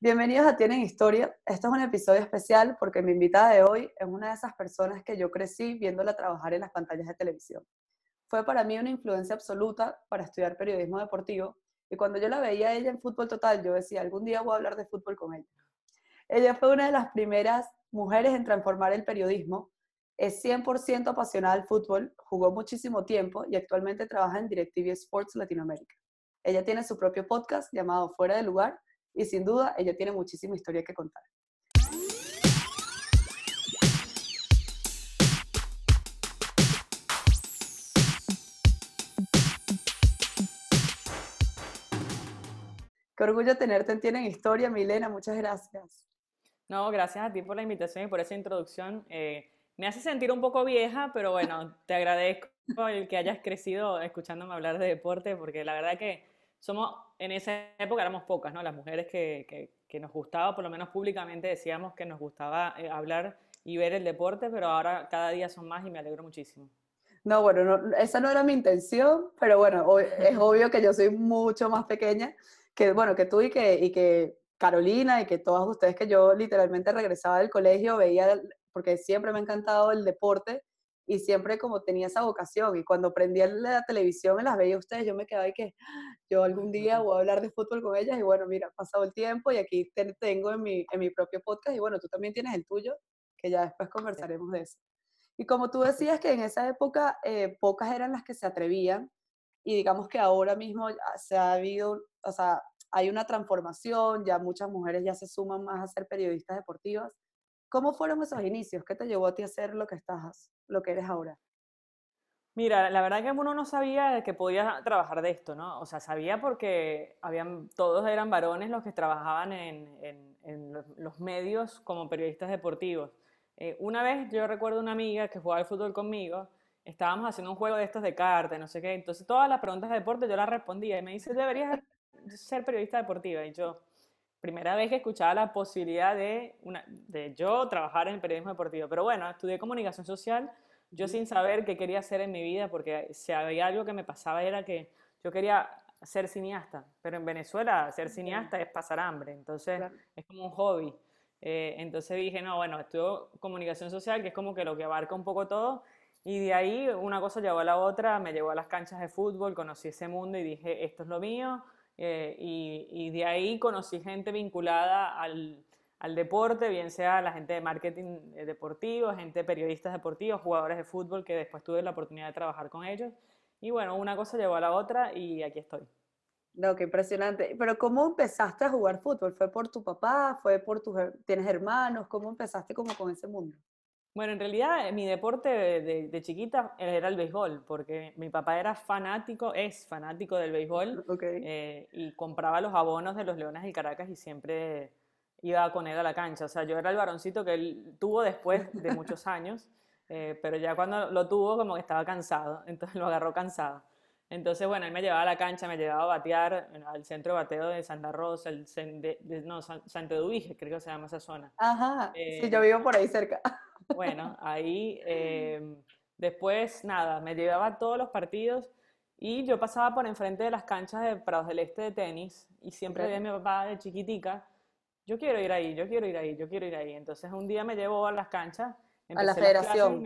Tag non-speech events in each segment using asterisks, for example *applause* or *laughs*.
Bienvenidos a Tienen Historia. Este es un episodio especial porque mi invitada de hoy es una de esas personas que yo crecí viéndola trabajar en las pantallas de televisión. Fue para mí una influencia absoluta para estudiar periodismo deportivo y cuando yo la veía a ella en Fútbol Total, yo decía, algún día voy a hablar de fútbol con ella. Ella fue una de las primeras mujeres en transformar el periodismo. Es 100% apasionada al fútbol, jugó muchísimo tiempo y actualmente trabaja en DirecTV Sports Latinoamérica. Ella tiene su propio podcast llamado Fuera de Lugar y sin duda ella tiene muchísima historia que contar. Qué orgullo tenerte en Tienen Historia, Milena, muchas gracias. No, gracias a ti por la invitación y por esa introducción. Eh, me hace sentir un poco vieja, pero bueno, te agradezco el que hayas crecido escuchándome hablar de deporte, porque la verdad que somos, en esa época éramos pocas, ¿no? Las mujeres que, que, que nos gustaba, por lo menos públicamente decíamos que nos gustaba eh, hablar y ver el deporte, pero ahora cada día son más y me alegro muchísimo. No, bueno, no, esa no era mi intención, pero bueno, es *laughs* obvio que yo soy mucho más pequeña que, bueno, que tú y que, y que Carolina y que todas ustedes que yo literalmente regresaba del colegio, veía, porque siempre me ha encantado el deporte y siempre como tenía esa vocación y cuando prendía la televisión y las veía ustedes, yo me quedaba y que ah, yo algún día voy a hablar de fútbol con ellas y bueno, mira, ha pasado el tiempo y aquí te tengo en mi, en mi propio podcast y bueno, tú también tienes el tuyo, que ya después conversaremos de eso. Y como tú decías que en esa época eh, pocas eran las que se atrevían y digamos que ahora mismo se ha habido, o sea, hay una transformación, ya muchas mujeres ya se suman más a ser periodistas deportivas. ¿Cómo fueron esos inicios? ¿Qué te llevó a ti a ser lo que estás, lo que eres ahora? Mira, la verdad que uno no sabía que podía trabajar de esto, ¿no? O sea, sabía porque habían, todos eran varones los que trabajaban en, en, los medios como periodistas deportivos. Eh, una vez yo recuerdo una amiga que jugaba al fútbol conmigo, estábamos haciendo un juego de estos de cartas, no sé qué, entonces todas las preguntas de deporte yo las respondía y me dice, deberías ser periodista deportiva. Y yo, primera vez que escuchaba la posibilidad de, una, de yo trabajar en el periodismo deportivo. Pero bueno, estudié comunicación social, yo sin saber qué quería hacer en mi vida, porque si había algo que me pasaba era que yo quería ser cineasta, pero en Venezuela ser cineasta es pasar hambre, entonces es como un hobby. Eh, entonces dije, no, bueno, estudio comunicación social, que es como que lo que abarca un poco todo, y de ahí una cosa llevó a la otra, me llevó a las canchas de fútbol, conocí ese mundo y dije, esto es lo mío, eh, y, de ahí conocí gente vinculada al, al, deporte, bien sea la gente de marketing eh, deportivo, gente de periodistas deportivos, jugadores de fútbol, que después tuve la oportunidad de trabajar con ellos. Y bueno, una cosa llevó a la otra y aquí estoy. No, qué impresionante. Pero ¿cómo empezaste a jugar fútbol? ¿Fue por tu papá? ¿Fue por tus, tienes hermanos? ¿Cómo empezaste como con ese mundo? Bueno, en realidad eh, mi deporte de, chiquita era el béisbol, porque mi papá era fanático, es fanático del béisbol, eh, y compraba los abonos de los Leones del Caracas y siempre iba con él a la cancha. O sea, yo era el varoncito que él tuvo después de muchos *laughs* años, eh, pero ya cuando lo tuvo como que estaba cansado, *laughs* entonces lo agarró cansado. Entonces, bueno, él me llevaba a la cancha, me llevaba a batear al centro de bateo de Santa Rosa, el, de, no, Santo Eduvige, creo que se llama esa zona. Ajá, sí, yo vivo por ahí cerca. *laughs* Bueno, ahí em, después, nada, me llevaba a todos los partidos y yo pasaba por enfrente de las canchas de Prados del Este de tenis y siempre veía a mi papá de chiquitica, yo quiero ir ahí, yo quiero ir ahí, yo quiero ir ahí. Entonces un día me llevó a las canchas. A la federación.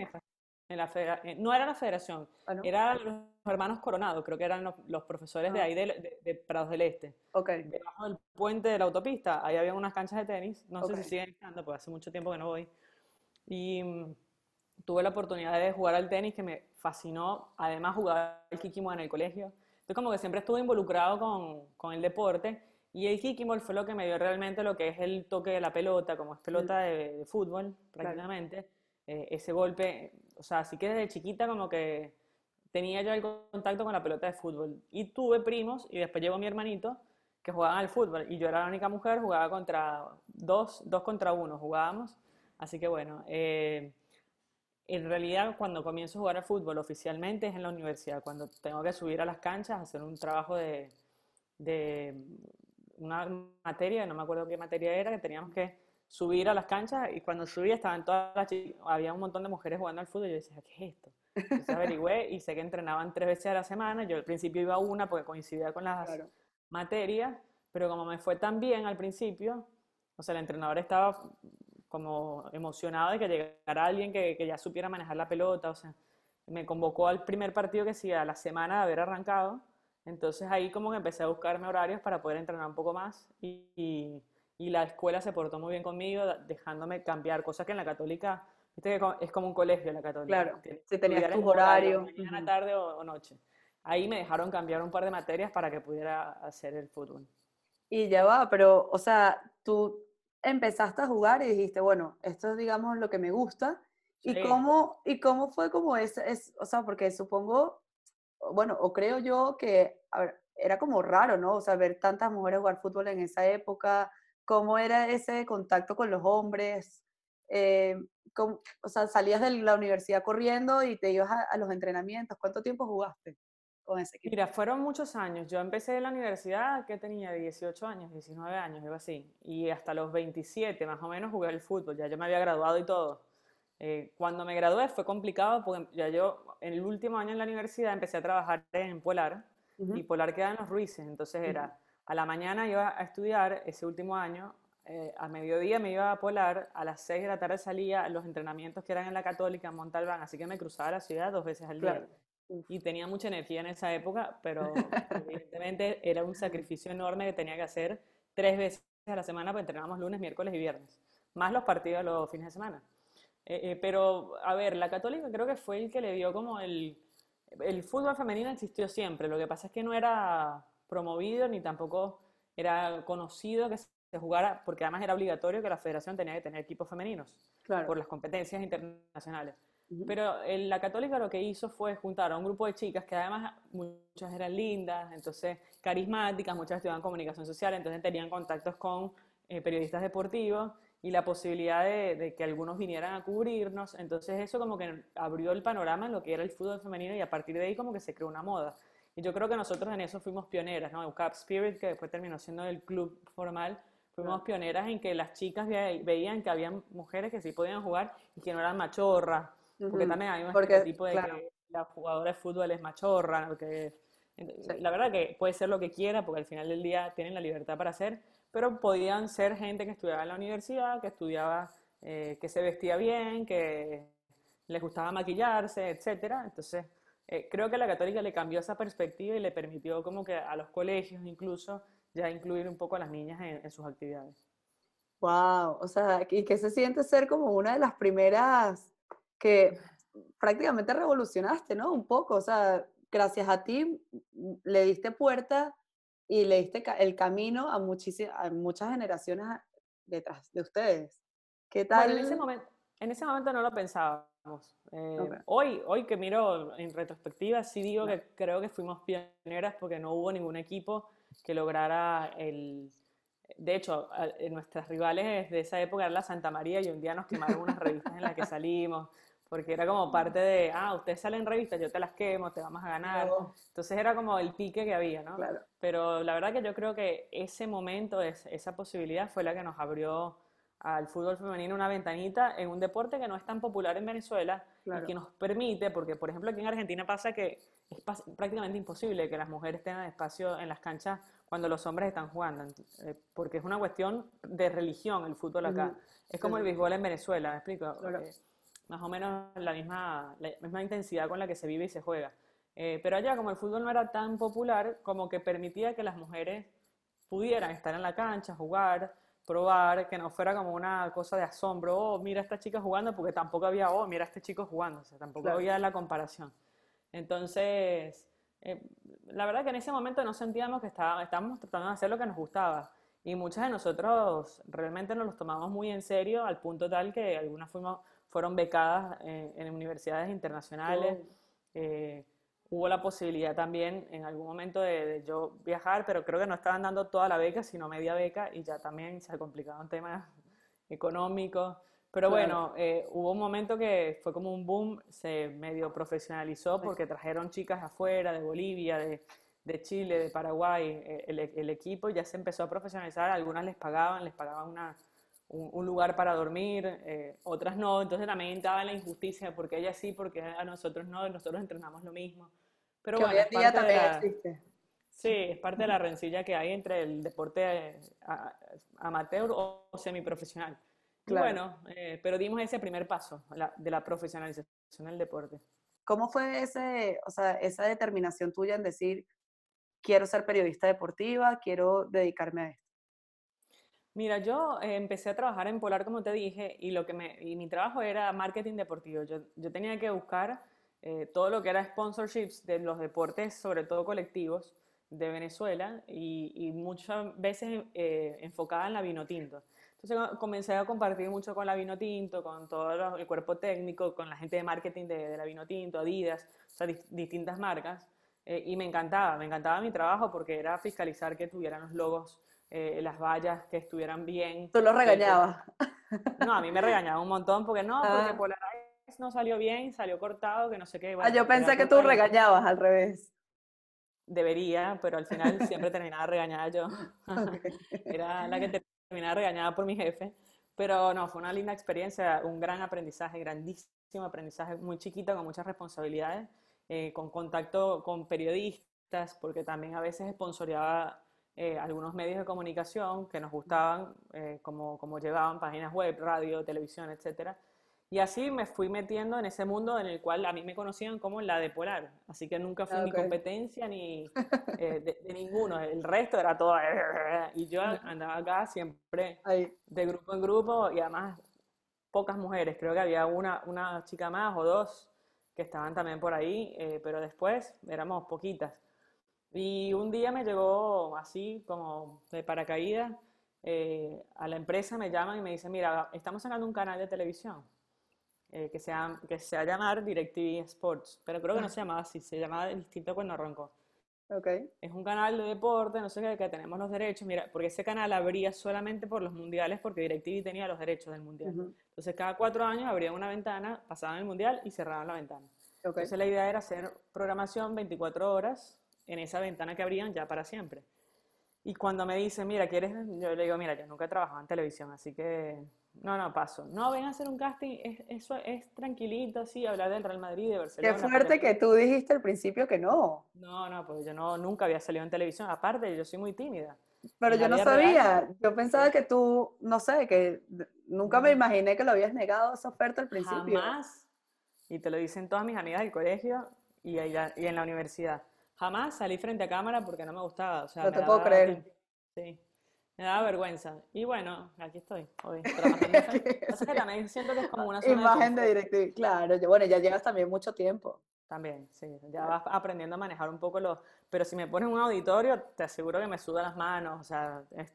En la eh, no era la federación, ah, eran los hermanos Coronado, creo que eran los, profesores de ah. ahí de, Prados del Este. Okay. Debajo del puente de la autopista, ahí había unas canchas de tenis, no sé si siguen estando, porque hace mucho tiempo que no voy. Y mm, tuve la oportunidad de jugar al tenis que me fascinó. Además, jugaba el kikimono en el colegio. Entonces, como que siempre estuve involucrado con, con, el deporte. Y el kikimono fue lo que me dio realmente lo que es el toque de la pelota, como es pelota de, fútbol prácticamente. Eh, ese golpe, o sea, así que desde chiquita como que tenía yo el contacto con la pelota de fútbol. Y tuve primos, y después llegó mi hermanito, que jugaban al fútbol. Y yo era la única mujer, jugaba contra dos, dos contra uno, jugábamos. Así que bueno, eh, en realidad cuando comienzo a jugar al fútbol oficialmente es en la universidad, cuando tengo que subir a las canchas, hacer un trabajo de, una materia, no me acuerdo qué materia era, que teníamos que subir a las canchas y cuando subí estaban todas las chicas, había un montón de mujeres jugando al fútbol y yo decía, ¿qué es esto? Entonces averigüé y sé que entrenaban tres veces a la semana, yo al principio iba una porque coincidía con las materias, pero como me fue tan bien al principio, O sea, el entrenador estaba como emocionado de que llegara alguien que, que ya supiera manejar la pelota, o sea, me convocó al primer partido que sí, a la semana de haber arrancado, entonces ahí como que empecé a buscarme horarios para poder entrenar un poco más y, y, y la escuela se portó muy bien conmigo, dejándome cambiar, cosas que en la católica, viste que es como un colegio la católica. Claro, si tenías tu horario. Mañana, tarde o, o noche. Ahí me dejaron cambiar un par de materias para que pudiera hacer el fútbol. Y ya va, pero, o sea, tú empezaste a jugar y dijiste, bueno, esto es, digamos, lo que me gusta. ¿Y, cómo, ¿Y cómo fue como ese, es, o sea, porque supongo, bueno, o creo yo que era como raro, ¿no? O sea, ver tantas mujeres jugar fútbol en esa época, cómo era ese contacto con los hombres, eh, o sea, salías de la universidad corriendo y te ibas a, los entrenamientos, ¿cuánto tiempo jugaste con ese equipo? Mira, fueron muchos años, yo empecé en la universidad que tenía 18 años, 19 años, algo así, y hasta los 27 más o menos jugué el fútbol, ya yo me había graduado y todo. Eh, cuando me gradué fue complicado porque ya yo en el último año en la universidad empecé a trabajar en Polar y Polar queda en los Ruices, entonces era a la mañana iba a estudiar ese último año, eh, a mediodía me iba a Polar, a las 6 de la tarde salía a los entrenamientos que eran en la Católica, en Montalbán, así que me cruzaba la ciudad dos veces al día. Y tenía mucha energía en esa época, pero *laughs* evidentemente era un sacrificio enorme que tenía que hacer tres veces a la semana, porque entrenábamos lunes, miércoles y viernes, más los partidos los fines de semana. Eh, eh, pero, a ver, la católica creo que fue el que le dio como el... El fútbol femenino existió siempre, lo que pasa es que no era promovido ni tampoco era conocido que se jugara, porque además era obligatorio que la federación tenía que tener equipos femeninos por las competencias internacionales. Pero la católica lo que hizo fue juntar a un grupo de chicas que además muchas eran lindas, entonas carismáticas, muchas estudiaban comunicación social, entonces tenían contactos con eh, periodistas deportivos y la posibilidad de, que algunos vinieran a cubrirnos. Entonces eso como que abrió el panorama en lo que era el fútbol femenino y a partir de ahí como que se creó una moda. Y yo creo que nosotros en eso fuimos pioneras, ¿no? Cap Spirit, que después terminó siendo el club formal, fuimos pioneras en que las chicas veían que había mujeres que sí podían jugar y que no eran machorras, porque también hay un tipo de que la jugadora de fútbol es machorra, porque la verdad que puede ser lo que quiera, porque al final del día tienen la libertad para hacer, pero podían ser gente que estudiaba en la universidad, que estudiaba, eh, que se vestía bien, que les gustaba maquillarse, etcétera. Entonces, eh, creo que la católica le cambió esa perspectiva y le permitió como que a los colegios incluso ya incluir un poco a las niñas en, sus actividades. Wow, o sea, ¿y qué se siente ser como una de las primeras que prácticamente revolucionaste, ¿no? Un poco, o sea, gracias a ti le diste puerta y le diste el camino a, a muchas generaciones detrás de ustedes. ¿Qué tal? en, ese momento, en ese momento no lo pensábamos. Eh, hoy, hoy que miro en retrospectiva, sí digo que creo que fuimos pioneras porque no hubo ningún equipo que lograra el... De hecho, nuestras rivales de esa época eran la Santa María y un día nos quemaron unas revistas en las que salimos porque era como parte de, ah, ustedes salen en revistas, yo te las quemo, te vamos a ganar. Entonces era como el pique que había, ¿no? Claro. Pero la verdad que yo creo que ese momento, esa posibilidad fue la que nos abrió al fútbol femenino una ventanita en un deporte que no es tan popular en Venezuela y que nos permite, porque por ejemplo aquí en Argentina pasa que es prácticamente imposible que las mujeres tengan espacio en las canchas cuando los hombres están jugando, eh, porque es una cuestión de religión el fútbol acá. Es como el béisbol en Venezuela, ¿me explico? Eh, más o menos la misma, la misma intensidad con la que se vive y se juega. Eh, pero allá, como el fútbol no era tan popular, como que permitía que las mujeres pudieran estar en la cancha, jugar, probar, que no fuera como una cosa de asombro, oh, mira a esta chica jugando, porque tampoco había, oh, mira a este chico jugando, o sea, tampoco había la comparación. Entonces, eh, la verdad que en ese momento no sentíamos que estaba, estábamos tratando de hacer lo que nos gustaba. Y muchas de nosotros realmente nos los tomamos muy en serio, al punto tal que algunas fuimos fueron becadas en, universidades internacionales. Eh, hubo la posibilidad también en algún momento de, yo viajar, pero creo que no estaban dando toda la beca, sino media beca, y ya también se complicaban temas *laughs* económicos. Pero bueno, eh, hubo un momento que fue como un boom, se medio profesionalizó porque trajeron chicas afuera, de Bolivia, de, de Chile, de Paraguay, eh, el, el, equipo ya se empezó a profesionalizar, algunas les pagaban, les pagaban una, un, lugar para dormir, eh, otras no, entonces también estaba la injusticia, porque ella sí, porque a nosotros no, nosotros entrenamos lo mismo. Pero que hoy en día también existe. Sí, es parte de la rencilla que hay entre el deporte amateur o semiprofesional. Claro. bueno, eh, pero dimos ese primer paso de la profesionalización del deporte. ¿Cómo fue ese, o sea, esa determinación tuya en decir, quiero ser periodista deportiva, quiero dedicarme a esto? Mira, yo eh, empecé a trabajar en Polar, como te dije, y, lo que me, y mi trabajo era marketing deportivo. Yo, yo tenía que buscar eh, todo lo que era sponsorships de los deportes, sobre todo colectivos, de Venezuela, y, y muchas veces eh, enfocada en la vino tinto. Entonces comencé a compartir mucho con la vino tinto, con todo el cuerpo técnico, con la gente de marketing de, la vino tinto, Adidas, o sea, distintas marcas. y me encantaba, me encantaba mi trabajo porque era fiscalizar que tuvieran los logos eh, las vallas que estuvieran bien. ¿Tú lo regañabas? No, a mí me regañaba un montón porque no, porque ah. Polarize no salió bien, salió cortado, que no sé qué. ah, yo pensé que tú regañabas al revés. Debería, pero al final siempre terminaba regañada yo. *laughs* Era la que terminaba regañada por mi jefe. Pero no, fue una linda experiencia, un gran aprendizaje, grandísimo aprendizaje, muy chiquito, con muchas responsabilidades, eh, con contacto con periodistas, porque también a veces esponsoreaba eh, algunos medios de comunicación que nos gustaban, eh, como, como, llevaban páginas web, radio, televisión, etc. Y así me fui metiendo en ese mundo en el cual a mí me conocían como la de Polar. Así que nunca fui ni competencia ni *laughs* eh, de, ninguno. El resto era todo. *laughs* Y yo andaba acá siempre de grupo en grupo y además pocas mujeres. Creo que había una, una chica más o dos que estaban también por ahí, pero después éramos poquitas. Y un día me llegó así como de paracaídas, eh, a la empresa me llaman y me dicen, mira, estamos sacando un canal de televisión eh, que, se llama, que se va a llamar DirecTV Sports, pero creo que no se llamaba así, se llamaba distinto cuando arrancó. Okay. Es un canal de deporte, no sé qué, que tenemos los derechos, mira, porque ese canal abría solamente por los mundiales porque DirecTV tenía los derechos del mundial. Entonces cada cuatro años abrían una ventana, pasaban el mundial y cerraban la ventana. Okay. Entonces la idea era hacer programación 24 horas en esa ventana que abrían ya para siempre. Y cuando me dicen, mira, ¿quieres? Yo le digo, mira, yo nunca he trabajado en televisión, así que no, no, paso. No, ven a hacer un casting, es, eso es tranquilito, así, hablar del Real Madrid, de Barcelona. Qué fuerte que tú dijiste al principio que no. No, no, pues yo no, nunca había salido en televisión. Aparte, yo soy muy tímida. Pero yo no sabía, yo pensaba que tú, no sé, que nunca me imaginé que lo habías negado esa oferta al principio. Jamás. Y te lo dicen todas mis amigas del colegio y, allá, y en la universidad. Jamás salí frente a cámara porque no me gustaba. O sea, no te puedo creer. Sí. Me daba vergüenza. Y bueno, aquí estoy hoy. *laughs* Pasa que también siento que es como una *laughs* zona Imagen de, de Claro, bueno, ya llevas también mucho tiempo. También, sí. Ya vas aprendiendo a manejar un poco los... Pero si me pones un auditorio, te aseguro que me sudan las manos. O sea, es,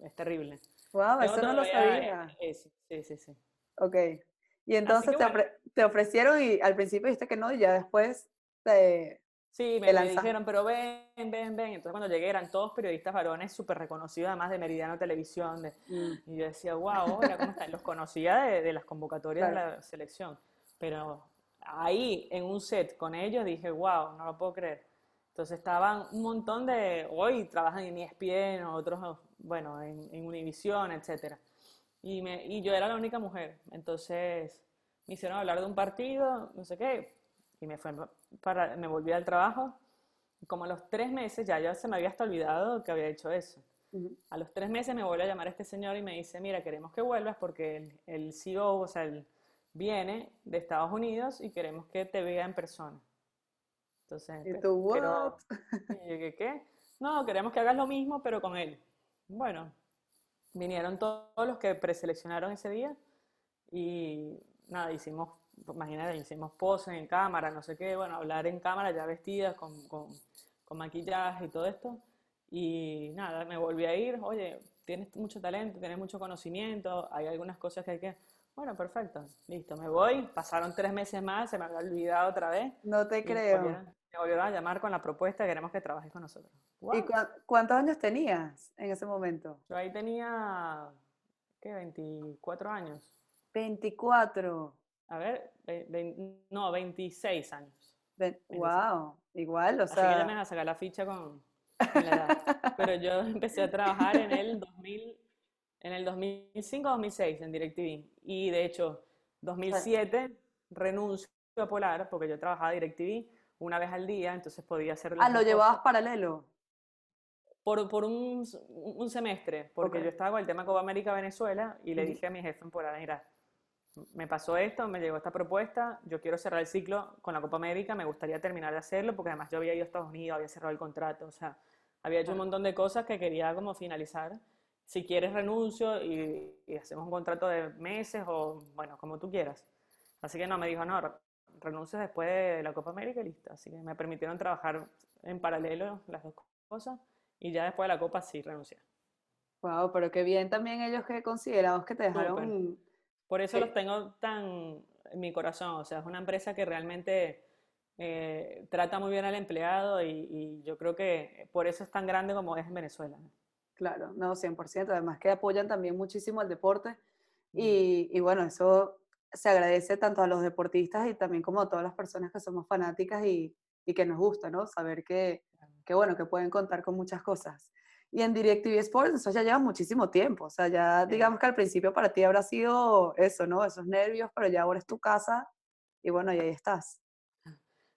es terrible. Wow, eso no lo sabía. sí, sí, sí. Ok. Y entonces te, te, ofrecieron y al principio dijiste que no y ya después te, Sí, me, dijeron, pero ven, ven, ven. Entonces cuando llegué eran todos periodistas varones súper reconocidos, además de Meridiano Televisión. Mm. Y yo decía, wow, mira cómo están. Los conocía de, las convocatorias de la selección. Pero ahí, en un set con ellos, dije, wow, no lo puedo creer. Entonces estaban un montón de, hoy trabajan en ESPN, otros, bueno, en, en Univision, etc. Y, me, y yo era la única mujer. Entonces me hicieron hablar de un partido, no sé qué, y me, fue para, me volví al trabajo. Como a los tres meses, ya, ya se me había hasta olvidado que había hecho eso. A los tres meses me vuelve a llamar este señor y me dice, mira, queremos que vuelvas porque el, el CEO, o sea, él viene de Estados Unidos y queremos que te vea en persona. Entonces, ¿Y tú? ¿qué, ¿qué? No, queremos que hagas lo mismo, pero con él. Bueno, vinieron todos los que preseleccionaron ese día y nada, hicimos imagínate, hicimos poses en cámara, no sé qué, bueno, hablar en cámara ya vestidas, con, con, con maquillaje y todo esto. Y nada, me volví a ir, oye, tienes mucho talento, tienes mucho conocimiento, hay algunas cosas que hay que... Bueno, perfecto, listo, me voy. Pasaron tres meses más, se me había olvidado otra vez. No te creo. Me volvieron, a llamar con la propuesta, queremos que trabajes con nosotros. ¿Y cuántos años tenías en ese momento? Yo ahí tenía, ¿qué? 24 años. 24 a ver, no, 26 años. wow, igual, o sea. Así que ya me vas a sacar la ficha con, la edad. *laughs* Pero yo empecé a trabajar en el 2000, en el 2005-2006 en DirecTV. Y de hecho, 2007 renuncio a Polar porque yo trabajaba DirecTV una vez al día, entonces podía hacer... Ah, lo llevabas paralelo. por, por un, un, semestre, porque yo estaba con el tema Copa América Venezuela y le dije a mi jefe por ahí, mira, me pasó esto, me llegó esta propuesta, yo quiero cerrar el ciclo con la Copa América, me gustaría terminar de hacerlo, porque además yo había ido a Estados Unidos, había cerrado el contrato, o sea, había hecho un montón de cosas que quería como finalizar. Si quieres renuncio y, hacemos un contrato de meses o, bueno, como tú quieras. Así que no, me dijo, no, renuncio después de la Copa América y listo. Así que me permitieron trabajar en paralelo las dos cosas y ya después de la Copa sí renuncié. Wow, pero qué bien también ellos que considerados que te dejaron... Por eso los tengo tan en mi corazón, o sea, es una empresa que realmente eh, trata muy bien al empleado y, yo creo que por eso es tan grande como es en Venezuela. Claro, no, 100%, además que apoyan también muchísimo al deporte y, y bueno, eso se agradece tanto a los deportistas y también como a todas las personas que somos fanáticas y, y que nos gusta, ¿no? Saber que, que, bueno, que pueden contar con muchas cosas. Y en DirecTV Sports, eso ya lleva muchísimo tiempo. O sea, ya digamos que al principio para ti habrá sido eso, ¿no? Esos nervios, pero ya ahora es tu casa y bueno, y ahí estás.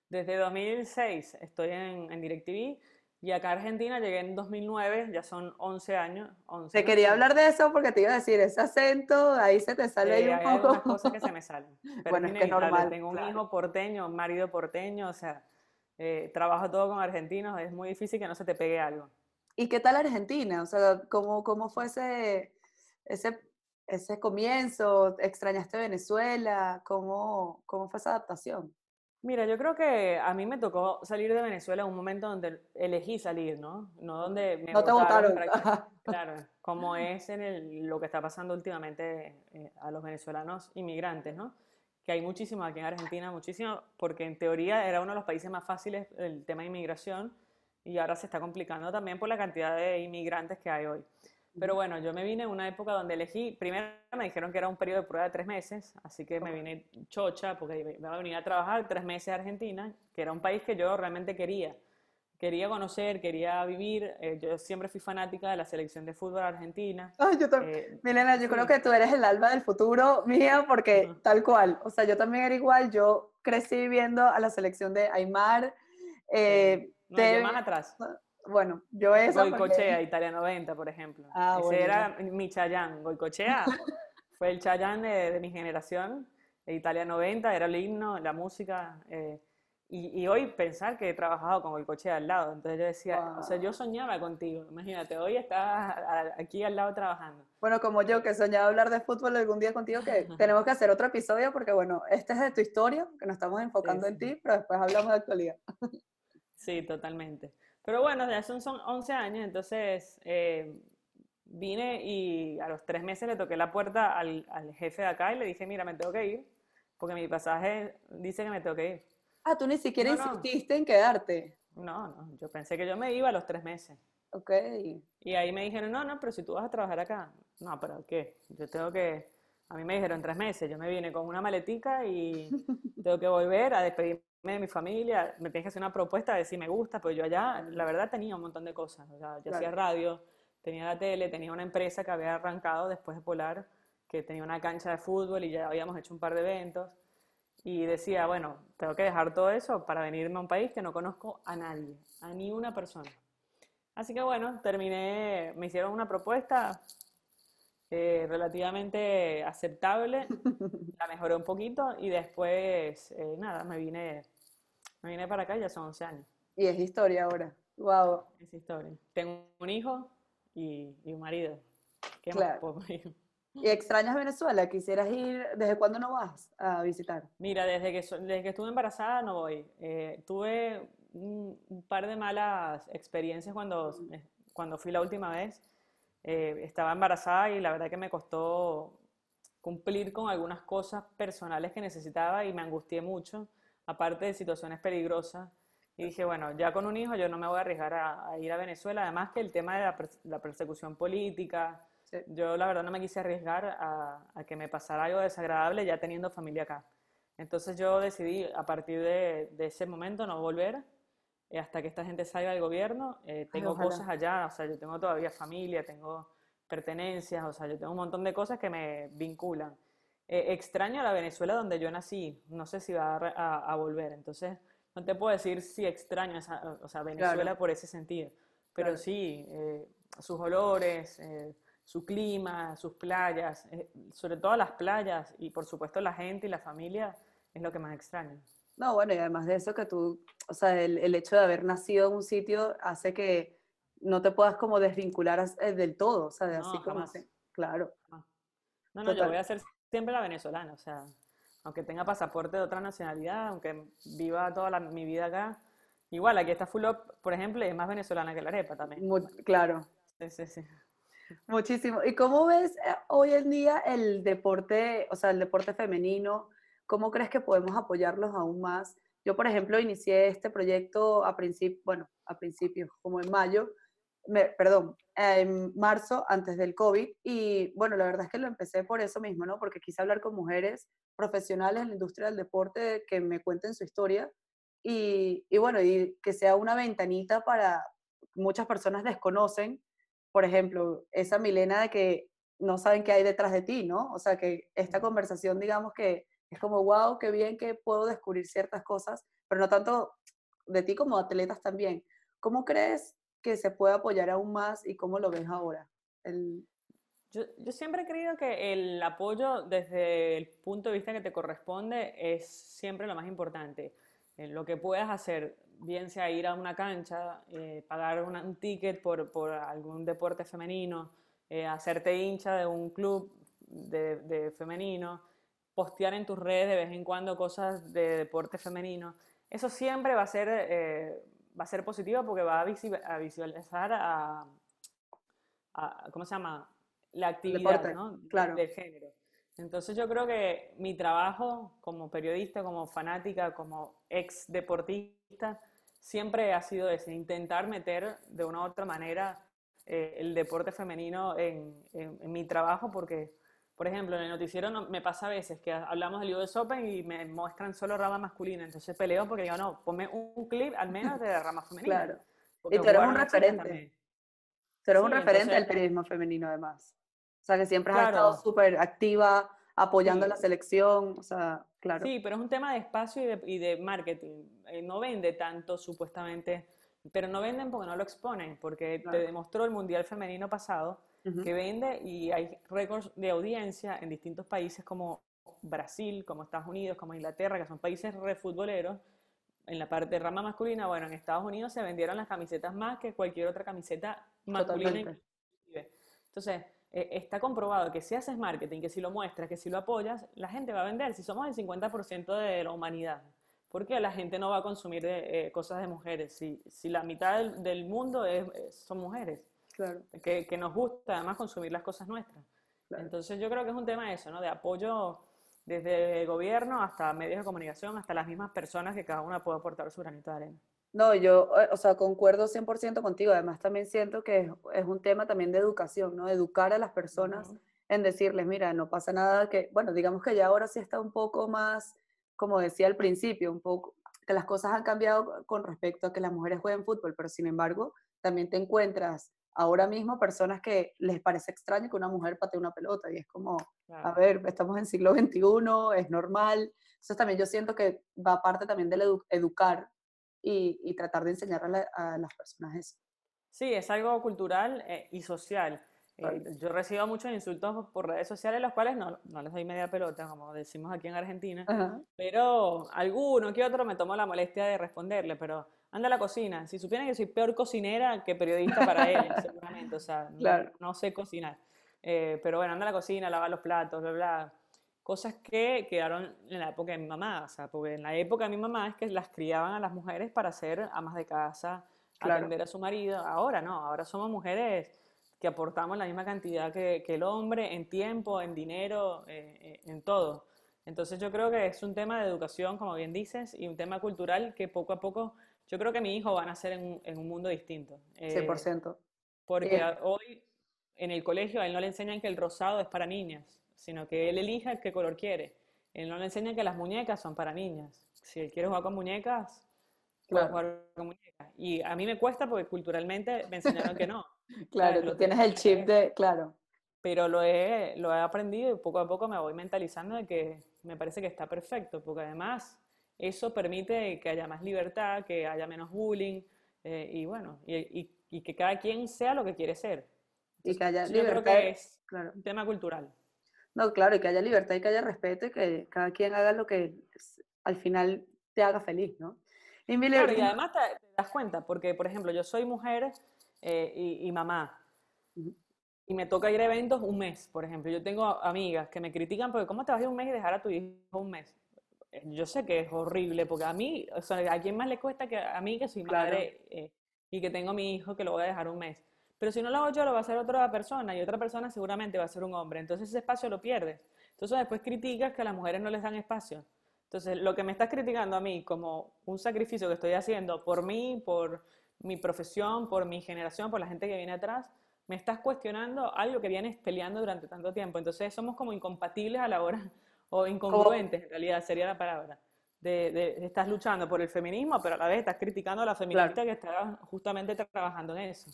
Desde 2006 estoy en, en DirecTV y acá a Argentina llegué en 2009, ya son 11 años. 11 te quería hablar de eso porque te iba a decir, ese acento, ahí se te sale ahí un poco. Hay cosas que se me salen. *laughs* Pero bueno, es, que normal. Tengo un hijo porteño, un marido porteño, o sea, eh, trabajo todo con argentinos, es muy difícil que no se te pegue algo. ¿Y qué tal Argentina? O sea, ¿cómo, cómo fue ese, ese, ese comienzo? ¿Extrañaste Venezuela? ¿Cómo, ¿Cómo fue esa adaptación? Mira, yo creo que a mí me tocó salir de Venezuela en un momento donde elegí salir, ¿no? No donde me no te votaron. *laughs* Claro, como es en el, lo que está pasando últimamente eh, a los venezolanos inmigrantes, ¿no? Que hay muchísimos aquí en Argentina, muchísimos, porque en teoría era uno de los países más fáciles el tema de inmigración y ahora se está complicando también por la cantidad de inmigrantes que hay hoy. Pero bueno, yo me vine en una época donde elegí, primero me dijeron que era un periodo de prueba de tres meses, así que me vine chocha porque iba a venir a trabajar tres meses a Argentina, que era un país que yo realmente quería. Quería conocer, quería vivir. Eh, yo siempre fui fanática de la selección de fútbol argentina. Ay, yo también. Eh, Milena, yo creo que tú eres el alma del futuro mía porque tal cual. O sea, yo también era igual. Yo crecí viendo a la selección de Aymar. Eh, no, más atrás. Bueno, yo eso. Goicochea, Italia 90, por ejemplo. Ah, Ese era mi Chayán. Goicochea *laughs* fue el Chayán de, mi generación. Italia 90 era el himno, la música. Eh, y, hoy pensar que he trabajado con Goicochea al lado. Entonces yo decía, o sea, yo soñaba contigo. Imagínate, hoy estás aquí al lado trabajando. Bueno, como yo que soñaba hablar de fútbol algún día contigo, que *laughs* tenemos que hacer otro episodio porque, bueno, este es de tu historia, que nos estamos enfocando en ti, pero después hablamos de actualidad. *laughs* Sí, totalmente. Pero bueno, ya son, son 11 años, entonces eh, vine y a los tres meses le toqué la puerta al, al, jefe de acá y le dije, mira, me tengo que ir, porque mi pasaje dice que me tengo que ir. Ah, tú ni siquiera insististe en quedarte. No, no, yo pensé que yo me iba a los tres meses. Ok. Y ahí me dijeron, no, no, pero si tú vas a trabajar acá. No, pero ¿qué? Yo tengo que... A mí me dijeron tres meses, yo me vine con una maletica y *laughs* tengo que volver a despedirme de mi familia, me tienes que hacer una propuesta de si me gusta, pues yo allá, la verdad, tenía un montón de cosas. O sea, yo hacía radio, tenía la tele, tenía una empresa que había arrancado después de Polar, que tenía una cancha de fútbol y ya habíamos hecho un par de eventos. Y decía, bueno, tengo que dejar todo eso para venirme a un país que no conozco a nadie, a ni una persona. Así que bueno, terminé, me hicieron una propuesta eh, relativamente aceptable, *laughs* la mejoré un poquito y después, eh, nada, me vine, me vine para acá, ya son 11 años. Y es historia ahora, wow. Es historia. Tengo un hijo y, un marido. ¿Qué claro. más ¿Y extrañas Venezuela? ¿Quisieras ir? ¿Desde cuándo no vas a visitar? Mira, desde que, desde que estuve embarazada no voy. Eh, tuve un, un, par de malas experiencias cuando, cuando fui la última vez. Eh, estaba embarazada y la verdad que me costó cumplir con algunas cosas personales que necesitaba y me angustié mucho, aparte de situaciones peligrosas. Y dije, bueno, ya con un hijo yo no me voy a arriesgar a, ir a Venezuela, además que el tema de la, persecución política, yo la verdad no me quise arriesgar a, que me pasara algo desagradable ya teniendo familia acá. Entonces yo decidí a partir de, de ese momento no volver hasta que esta gente salga del gobierno. Eh, tengo cosas allá, o sea, yo tengo todavía familia, tengo pertenencias, o sea, yo tengo un montón de cosas que me vinculan. Eh, extraño a la Venezuela donde yo nací, no sé si va a, volver, entonces no te puedo decir si extraño esa, o sea, Venezuela por ese sentido, pero sí, eh, sus olores, eh, su clima, sus playas, eh, sobre todo las playas y por supuesto la gente y la familia es lo que más extraño. No, bueno, y además de eso que tú, o sea, el, el hecho de haber nacido en un sitio hace que no te puedas como desvincular del todo, o sea, de así como así. Claro. No, no, yo voy a ser siempre la venezolana, o sea, aunque tenga pasaporte de otra nacionalidad, aunque viva toda mi vida acá, igual aquí está Full por ejemplo, y es más venezolana que la arepa también. claro. Sí, sí, sí. Muchísimo. ¿Y cómo ves eh, hoy en día el deporte, o sea, el deporte femenino? ¿Cómo crees que podemos apoyarlos aún más? Yo, por ejemplo, inicié este proyecto a principio, bueno, a principios, como en mayo, perdón, en marzo, antes del COVID, y bueno, la verdad es que lo empecé por eso mismo, ¿no? Porque quise hablar con mujeres profesionales en la industria del deporte que me cuenten su historia y, y bueno, y que sea una ventanita para muchas personas desconocen por ejemplo, esa Milena de que no saben qué hay detrás de ti, ¿no? O sea, que esta conversación, digamos que es como, wow, qué bien que puedo descubrir ciertas cosas, pero no tanto de ti como atletas también. ¿Cómo crees que se puede apoyar aún más y cómo lo ves ahora? Yo, yo, siempre he creído que el apoyo desde el punto de vista que te corresponde es siempre lo más importante. En lo que puedas hacer bien sea ir a una cancha, eh, pagar un ticket por, por, algún deporte femenino, eh, hacerte hincha de un club de, de, femenino, postear en tus redes de vez en cuando cosas de deporte femenino. Eso siempre va a ser, eh, va a ser positivo porque va a, visualizar a, a, ¿cómo se llama? La actividad ¿no? claro. del género. Entonces yo creo que mi trabajo como periodista, como fanática, como ex deportista, siempre ha sido ese, intentar meter de una u otra manera eh, el deporte femenino en, en, mi trabajo, porque, por ejemplo, en el noticiero me pasa a veces que hablamos del US Open y me muestran solo rama masculina, entonces peleo porque digo, no, ponme un clip al menos de la rama femenina. Claro. Y tú eres un referente. Tú eres un referente del periodismo femenino, además. O sea, que siempre has estado súper activa, apoyando la selección, o sea, claro. Sí, pero es un tema de espacio y de, y de marketing. Eh, no vende tanto, supuestamente, pero no venden porque no lo exponen, porque te demostró el Mundial Femenino pasado que vende y hay récords de audiencia en distintos países como Brasil, como Estados Unidos, como Inglaterra, que son países refutboleros. En la parte de rama masculina, bueno, en Estados Unidos se vendieron las camisetas más que cualquier otra camiseta masculina. Entonces, eh, está comprobado que si haces marketing, que si lo muestras, que si lo apoyas, la gente va a vender. Si somos el 50% de la humanidad, ¿por qué la gente no va a consumir eh, eh, cosas de mujeres? Si, si la mitad del, mundo son mujeres. Claro. Que, que, nos gusta además consumir las cosas nuestras. Entonces yo creo que es un tema de eso, ¿no? De apoyo desde el gobierno hasta medios de comunicación, hasta las mismas personas que cada una puede aportar su granito de arena. No, yo, eh, o sea, concuerdo 100% contigo. Además, también siento que es, un tema también de educación, ¿no? Educar a las personas en decirles, mira, no pasa nada que, bueno, digamos que ya ahora sí está un poco más, como decía al principio, un poco, que las cosas han cambiado con respecto a que las mujeres jueguen fútbol, pero sin embargo, también te encuentras ahora mismo personas que les parece extraño que una mujer patee una pelota y es como, a ver, estamos en siglo XXI, es normal. Entonces también yo siento que va parte también del educar y, tratar de enseñar a, las personas eso. Sí, es algo cultural eh, y social. Eh, yo recibo muchos insultos por redes sociales, los cuales no, no les doy media pelota, como decimos aquí en Argentina, pero alguno que otro me tomó la molestia de responderle, pero anda a la cocina. Si supieran que soy peor cocinera que periodista para él, *laughs* seguramente, o sea, no, sé cocinar. Eh, pero bueno, anda a la cocina, lava los platos, bla, bla cosas que quedaron en la época de mi mamá, o sea, porque en la época de mi mamá es que las criaban a las mujeres para ser amas de casa, atender a su marido, ahora no, ahora somos mujeres que aportamos la misma cantidad que, el hombre en tiempo, en dinero, eh, eh, en todo. Entonces yo creo que es un tema de educación, como bien dices, y un tema cultural que poco a poco, yo creo que mi hijo va a nacer en, un mundo distinto. 100%. Eh, porque hoy en el colegio a él no le enseñan que el rosado es para niñas sino que él elija qué color quiere. Él no le enseña que las muñecas son para niñas. Si él quiere jugar con muñecas, puede jugar con muñecas. Y a mí me cuesta porque culturalmente me enseñaron que no. *laughs* claro, tú tienes el chip de, claro. Pero lo he, lo he aprendido y poco a poco me voy mentalizando de que me parece que está perfecto, porque además eso permite que haya más libertad, que haya menos bullying, eh, y bueno, y, y que cada quien sea lo que quiere ser. y que haya Yo libertad. creo que es Claro. un tema cultural. No, claro, y que haya libertad y que haya respeto y que cada quien haga lo que al final te haga feliz, ¿no? Y Claro, y además te, te das cuenta, porque por ejemplo, yo soy mujer eh, y, y mamá, Ujú. Y me toca ir a eventos un mes, por ejemplo. Yo tengo amigas que me critican porque ¿cómo te vas a ir un mes y dejar a tu hijo un mes? Eh, Yo sé que es horrible, porque a mí, o sea, ¿a quién más le cuesta que a mí que soy Claro. madre eh, y que tengo a mi hijo que lo voy a dejar un mes? Pero si no lo hago yo, lo va a hacer otra persona y otra persona seguramente va a ser un hombre. Entonces ese espacio lo pierdes. Entonces después criticas que a las mujeres no les dan espacio. Entonces lo que me estás criticando a mí como un sacrificio que estoy haciendo por mí, por mi profesión, por mi generación, por la gente que viene atrás, me estás cuestionando algo que vienes peleando durante tanto tiempo. Entonces somos como incompatibles a la hora, *laughs* o incongruentes en realidad sería la palabra. De, estás luchando por el feminismo, pero a la vez estás criticando a la feminista que está justamente trabajando en eso.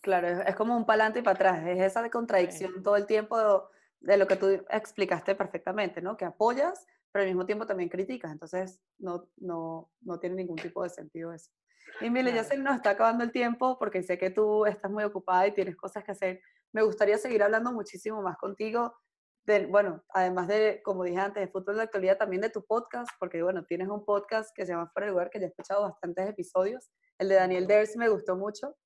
Claro, es, es como un palante y para atrás, es esa de contradicción todo el tiempo de, de lo que tú explicaste perfectamente, ¿no? Que apoyas, pero al mismo tiempo también criticas, entonces no, no, no tiene ningún tipo de sentido eso. Y Mile, ya se nos está acabando el tiempo porque sé que tú estás muy ocupada y tienes cosas que hacer. Me gustaría seguir hablando muchísimo más contigo, de, bueno, además de, como dije antes, de fútbol de actualidad, también de tu podcast, porque bueno, tienes un podcast que se llama Fuera de Lugar, que ya he escuchado bastantes episodios. El de Daniel Ders me gustó mucho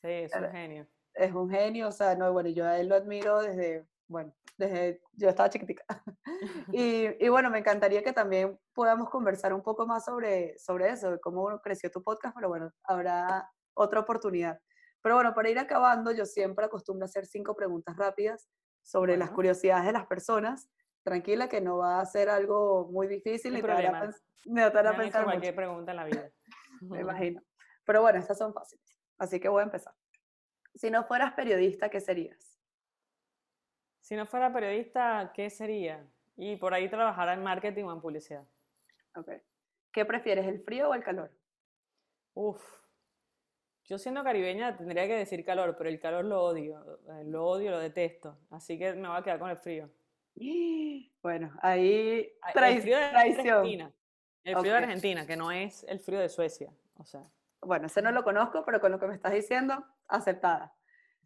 Sí, es un genio. es un genio, o sea, no, bueno, yo a él lo admiro desde, bueno, desde yo estaba chiquitica. *laughs* y, y bueno, me encantaría que también podamos conversar un poco más sobre, sobre eso, de cómo creció tu podcast, pero bueno, habrá otra oportunidad. Pero bueno, para ir acabando, yo siempre acostumbro a hacer cinco preguntas rápidas sobre las Bueno. curiosidades de las personas. Tranquila, que no va a ser algo muy difícil ni te hará te hará Me hecho pensar mucho, cualquier pregunta en la vida. *laughs* me imagino. Pero bueno, estas son fáciles, así que voy a empezar. Si no fueras periodista, ¿qué serías? Si no fuera periodista, ¿qué sería? Y por ahí trabajar en marketing o en publicidad. Ok. ¿Qué prefieres, el frío o el calor? Uf. Yo siendo caribeña tendría que decir calor, pero el calor lo odio. eh, Lo odio, lo detesto. Así que me voy a quedar con el frío. *gasps* Bueno, ahí Ah, El frío de traición. Argentina. El frío de Ok. Argentina, que no es el frío de Suecia. O sea, Bueno, ese no lo conozco, pero con lo que me estás diciendo, aceptada.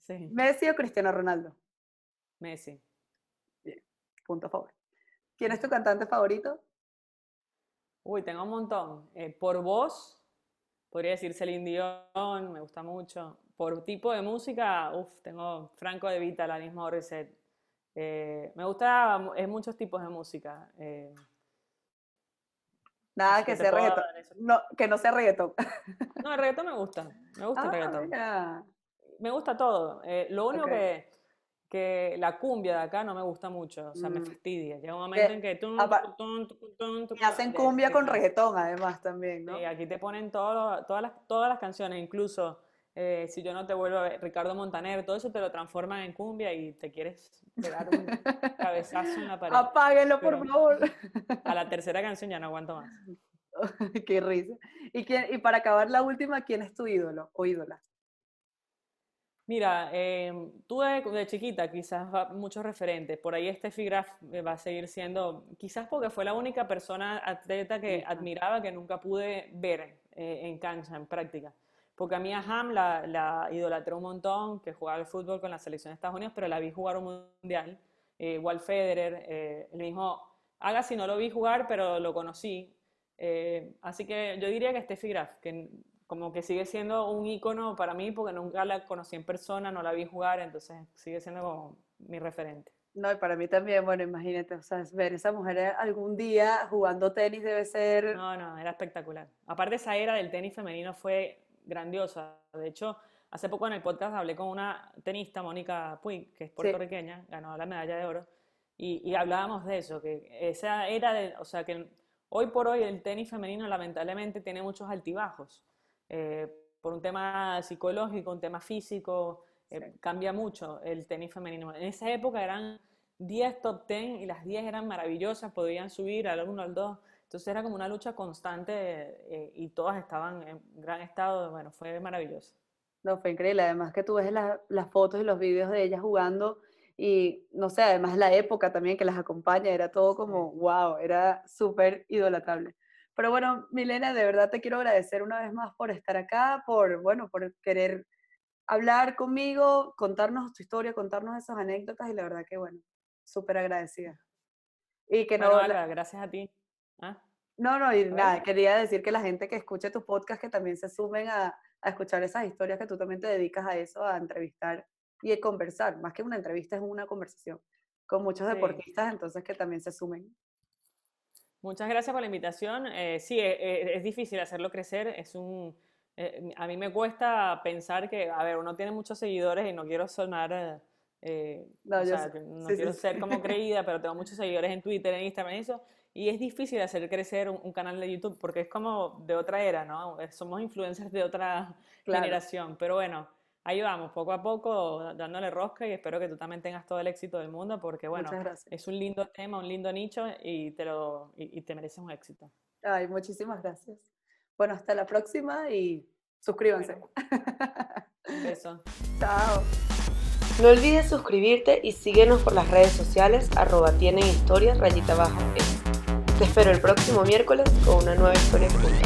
sí. ¿Messi o Cristiano Ronaldo? Messi. Punto a favor. ¿Quién es tu cantante favorito? Uy, tengo un montón. Eh, por voz, podría decir Celine Dion, me gusta mucho. Por tipo de música, uff, tengo Franco De Vita, Alanis Morissette. Eh, me gusta es muchos tipos de música. eh, Nada que sea reggaetón. No, que no sea reggaetón. No, el reggaetón me gusta. Me gusta el Ah, reggaetón. mira. Me gusta todo. Eh, lo único que, que la cumbia de acá no me gusta mucho. O sea, me Mm. fastidia. Llega un momento en que... tun, Y hacen cumbia con cansa. reggaetón, además, también, ¿no? Sí, aquí te ponen todo- todas, las, todas las canciones, incluso eh, si yo no te vuelvo a ver, Ricardo Montaner, todo eso te lo transforman en cumbia y te quieres pegar un *laughs* cabezazo en la pared. Apáguenlo, por favor. *laughs* A la tercera canción ya no aguanto más. *laughs* Qué risa. ¿Y, quién- y para acabar la última, ¿quién es tu ídolo o ídola? Mira, eh, tú de, de chiquita quizás va- muchos referentes, por ahí Steffi Graf eh, va a seguir siendo, quizás porque fue la única persona atleta que admiraba que nunca pude ver eh, en cancha, en práctica. Porque a mí a Ham la, la idolatré un montón, que jugaba al fútbol con la selección de Estados Unidos, pero la vi jugar un mundial. Eh, Walt Federer, eh, el mismo Agassi no lo vi jugar, pero lo conocí. Así que yo diría que Steffi Graf, que como que sigue siendo un ícono para mí porque nunca la conocí en persona, no la vi jugar, entonces sigue siendo como mi referente. No, y para mí también, bueno, imagínate, o sea, ver esa mujer algún día jugando tenis debe ser... No, no, era espectacular. Aparte esa era del tenis femenino fue grandiosa. De hecho, hace poco en el podcast hablé con una tenista, Mónica Puig, que es puertorriqueña, ganó la medalla de oro, y, y hablábamos de eso, que esa era de, o sea, que hoy por hoy el tenis femenino lamentablemente tiene muchos altibajos. Eh, por un tema psicológico, un tema físico, eh, Sí. cambia mucho el tenis femenino. En esa época eran 10 top 10 y las 10 eran maravillosas, podían subir al 1, al 2. Entonces era como una lucha constante eh, y todas estaban en gran estado. Bueno, fue maravilloso. No, fue increíble. Además que tú ves la- las fotos y los videos de ellas jugando y, no sé, además la época también que las acompaña, era todo como, wow, era súper idolatrable. Pero bueno, Milena, de verdad te quiero agradecer una vez más por estar acá, por, bueno, por querer hablar conmigo, contarnos tu historia, contarnos esas anécdotas y la verdad que bueno, súper agradecida. Y que no... gracias a ti. ¿Ah? No, no, y nada, quería decir que la gente que escuche tu podcast que también se sumen a, a escuchar esas historias que tú también te dedicas a eso, a entrevistar y a conversar, más que una entrevista es una conversación con muchos deportistas, entonces que también se sumen. Muchas gracias por la invitación. Eh, sí, e, e, es, difícil hacerlo crecer. Es un, eh, a mí me cuesta pensar que, a ver, uno tiene muchos seguidores y no quiero sonar, eh, no, no quiero ser como creída, pero tengo muchos *laughs* seguidores en Twitter, en Instagram, y eso. Y es difícil hacer crecer un, canal de YouTube porque es como de otra era, ¿no? Somos influencers de otra generación. Pero bueno, ahí vamos, poco a poco, dándole rosca y espero que tú también tengas todo el éxito del mundo porque, bueno, es un lindo tema, un lindo nicho y te, lo, y, te mereces un éxito. Ay, muchísimas gracias. Bueno, hasta la próxima y suscríbanse. *laughs* un beso. Chao. No olvides suscribirte y síguenos por las redes sociales arroba tienen historias rayita baja. Te espero el próximo miércoles con una nueva historia que contar.